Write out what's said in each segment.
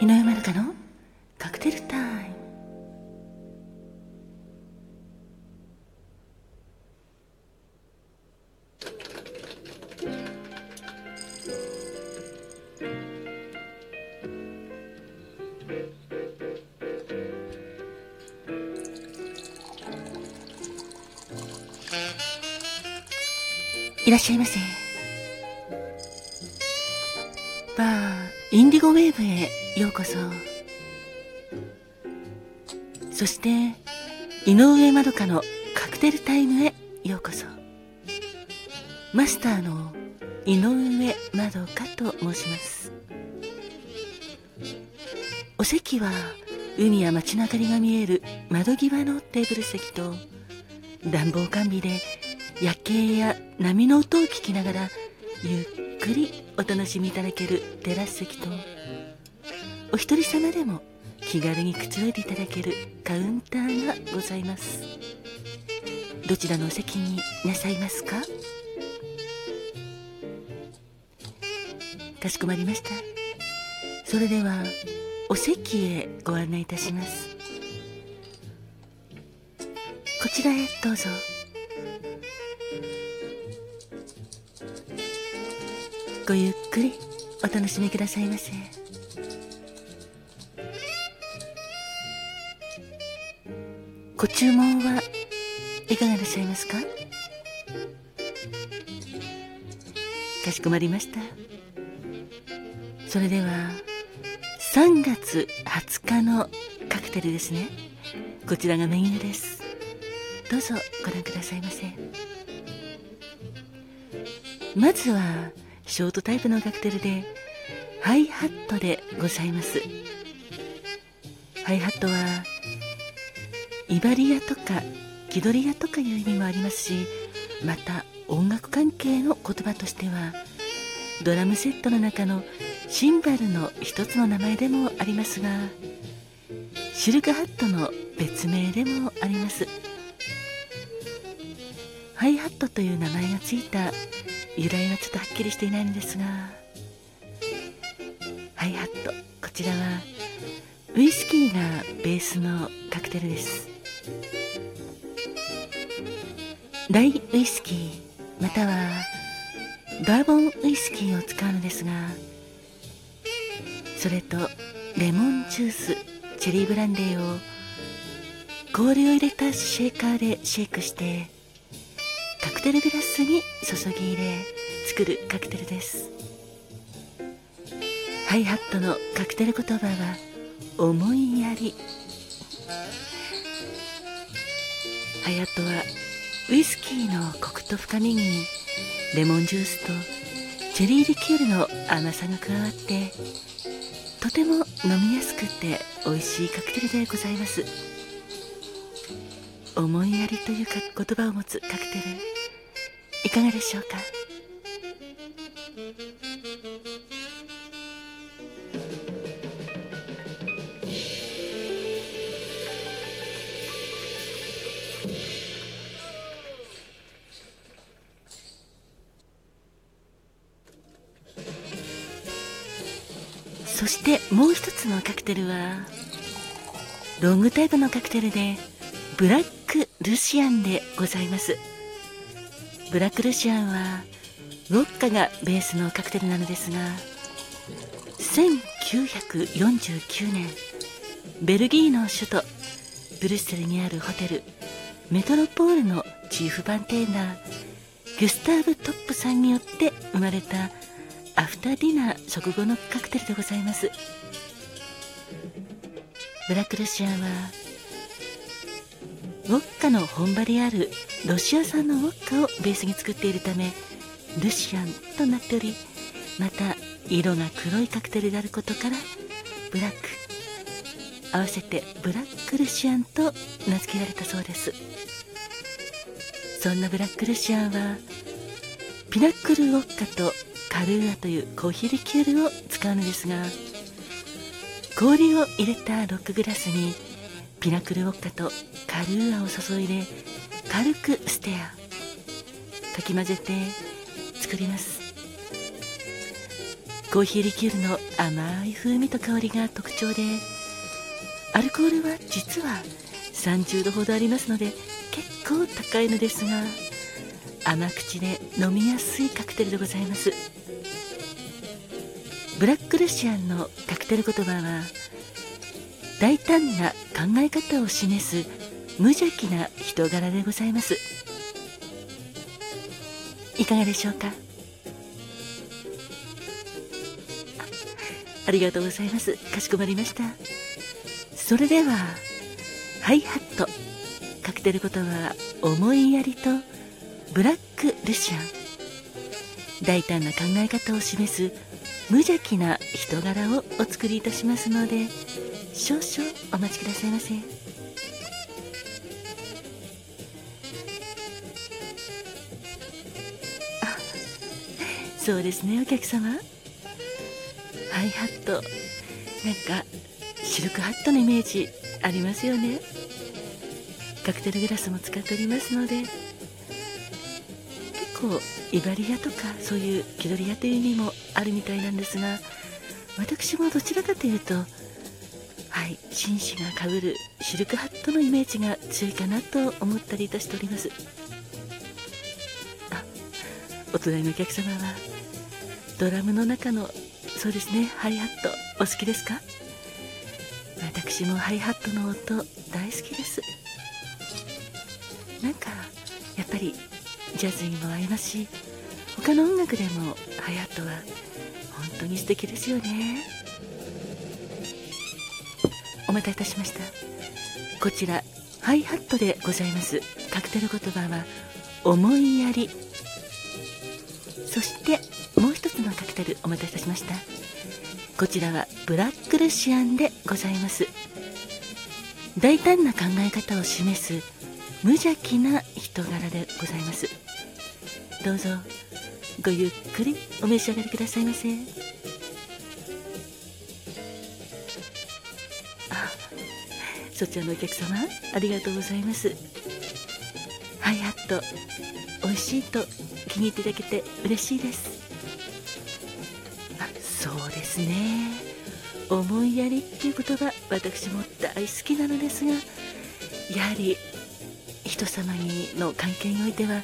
井上まるかのカクテルタイム。いらっしゃいませ。インディゴウェーブへようこそ。そして井上まどかのカクテルタイムへようこそ。マスターの井上まどかと申します。お席は海や街の明かりが見える窓際のテーブル席と暖房完備で夜景や波の音を聞きながらゆっくりお楽しみいただけるテラス席とお一人様でも気軽にくつろいでいただけるカウンターがございます。どちらのお席になさいますか？かしこまりました。それではお席へご案内いたします。こちらへどうぞ。ごゆっくりお楽しみくださいませ。ご注文はいかがなさいますか？かしこまりました。それでは3月20日のカクテルですね。こちらがメニューです。どうぞご覧くださいませ。まずはショートタイプのカクテルでハイハットでございます。ハイハットはイバリアとか気取り屋とかいう意味もありますしまた音楽関係の言葉としてはドラムセットの中のシンバルの一つの名前でもありますがシルクハットの別名でもあります。ハイハットという名前がついた由来はちょっとはっきりしていないのですが。ハイハット。こちらはウイスキーがベースのカクテルです。ライウイスキーまたはバーボンウイスキーを使うのですがそれとレモンジュースチェリーブランデーを氷を入れたシェーカーでシェイクしてテルグラスに注ぎ入れ作るカクテルです。ハイハットのカクテル言葉は思いやり。ハイハットはウイスキーのコクと深みにレモンジュースとチェリーリキュールの甘さが加わってとても飲みやすくて美味しいカクテルでございます。思いやりというか言葉を持つカクテル。いかがでしょうか？そしてもう一つのカクテルはロングタイプのカクテルでブラックルシアンでございます。ブラックルシアンはウォッカがベースのカクテルなのですが1949年ベルギーの首都ブルッセルにあるホテルメトロポールのチーフバンテーナーギュスターブ・トップさんによって生まれたアフターディナー食後のカクテルでございます。ブラックルシアンはウォッカの本場であるロシア産のウォッカをベースに作っているためルシアンとなっておりまた色が黒いカクテルであることからブラック。合わせてブラックルシアンと名付けられたそうです。そんなブラックルシアンはピナックルウォッカとカルーアというコーヒーリキュールを使うのですが氷を入れたロックグラスにピナクルウォッカとカルーアを注いで軽くステア。かき混ぜて作ります。コーヒーリキュールの甘い風味と香りが特徴でアルコールは実は30度ほどありますので結構高いのですが甘口で飲みやすいカクテルでございます。ブラックルシアンのカクテル言葉は大胆な考え方を示す無邪気な人柄でございます。いかがでしょうか？ありがとうございます。かしこまりました。それではハイハット。カクテルことは思いやりとブラックルシアン。大胆な考え方を示す無邪気な人柄をお作りいたしますので少々お待ちくださいませ。あそうですねお客様。ハイハット。なんかシルクハットのイメージありますよね。カクテルグラスも使っておりますので。結構イバリアとかそういう気取り屋という意味もあるみたいなんですが私もどちらかというとはい。紳士がかぶるシルクハットのイメージが強いかなと思ったりいたしております。あお隣のお客様はドラムの中のそうですねハイハットお好きですか？私もハイハットの音大好きです。なんかやっぱりジャズにも合いますし他の音楽でもハイハットは本当に素敵ですよね。待たせいたしました。こちらハイハットでございます。カクテル言葉は思いやり。そしてもう一つのカクテルお待たせいたしました。こちらはブラックルシアンでございます。大胆な考え方を示す無邪気な人柄でございます。どうぞごゆっくりお召し上がりくださいませ。そちらのお客様ありがとうございます。はいやっと美味しいと気に入っていただけて嬉しいです。あそうですね。思いやりっていう言葉私も大好きなのですがやはり人様にの関係においては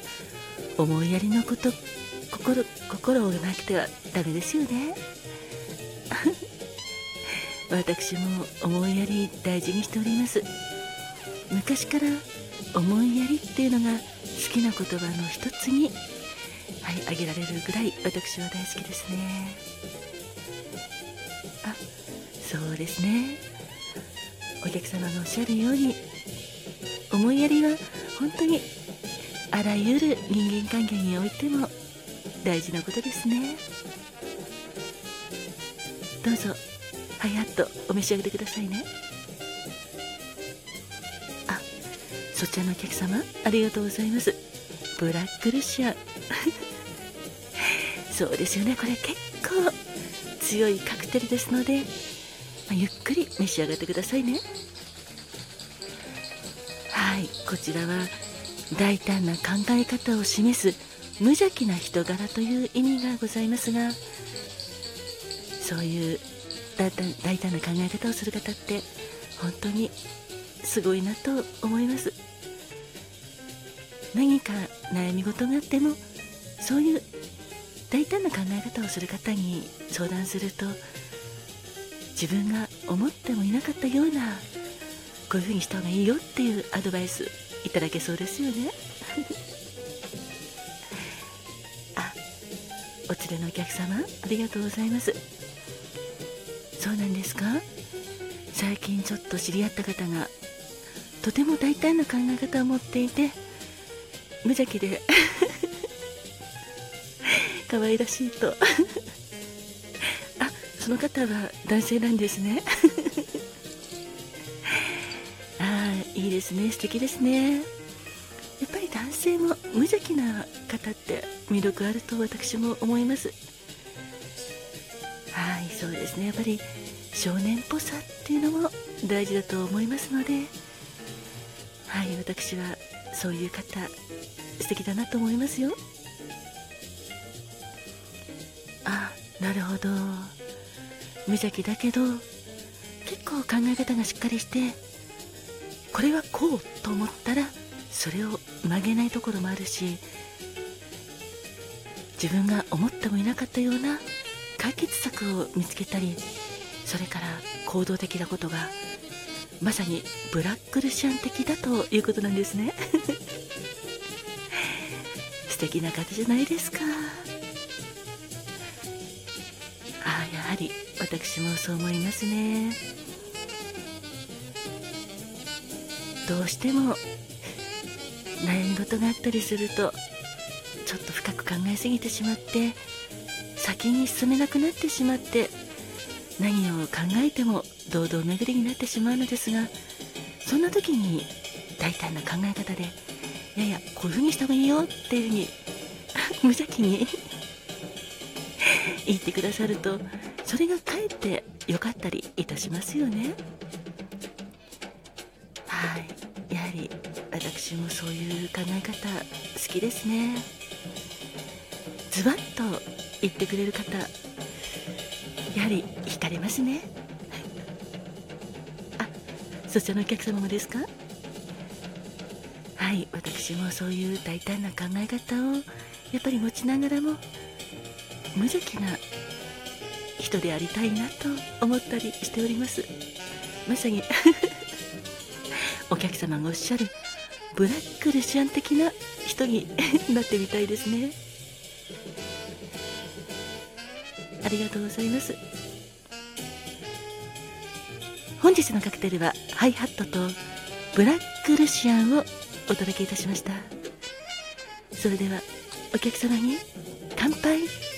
思いやりのこと心心をなくてはダメですよね。私も思いやり大事にしております。昔から思いやりっていうのが好きな言葉の一つにはい挙げられるぐらい私は大好きですね。あそうですね。お客様がおっしゃるように思いやりは本当にあらゆる人間関係においても大事なことですね。どうぞ。はやっとお召し上がりくださいね。あそちらのお客様ありがとうございます。ブラックルシア そうですよねこれ結構強いカクテルですので、まあ、ゆっくり召し上がってくださいね。はいこちらは大胆な考え方を示す無邪気な人柄という意味がございますがそういう大胆大胆な考え方をする方って本当にすごいなと思います。何か悩み事があってもそういう大胆な考え方をする方に相談すると自分が思ってもいなかったようなこういうふうにした方がいいよっていうアドバイスいただけそうですよね。あお連れのお客様ありがとうございますそうなんですか？最近ちょっと知り合った方がとても大胆な考え方を持っていて無邪気で 可愛らしいと。あその方は男性なんですね。ああいいですね。素敵ですね。やっぱり男性も無邪気な方って魅力あると私も思います。そうですね。やっぱり少年っぽさっていうのも大事だと思いますので。はい私はそういう方素敵だなと思いますよ。あなるほど。無邪気だけど結構考え方がしっかりしてこれはこうと思ったらそれを曲げないところもあるし自分が思ってもいなかったような解決策を見つけたりそれから行動的なことがまさにブラックルシャン的だということなんですね。素敵な方じゃないですか。ああやはり私もそう思いますね。どうしても悩み事があったりするとちょっと深く考えすぎてしまって先に進めなくなってしまって何を考えても堂々巡りになってしまうのですがそんな時に大胆な考え方でいやいやこういう風にした方がいいよっていう風に 無邪気に 言ってくださるとそれがかえって良かったりいたしますよね。はい。やはり私もそういう考え方好きですね。ズバッと言ってくれる方やはり惹かれますね。あそちらのお客様もですか？はい私もそういう大胆な考え方をやっぱり持ちながらも無邪気な人でありたいなと思ったりしております。まさにお客様がおっしゃるブラックルシアン的な人になってみたいですね。ありがとうございます。本日のカクテルはハイハットとブラックルシアンをお届けいたしました。それではお客様に乾杯。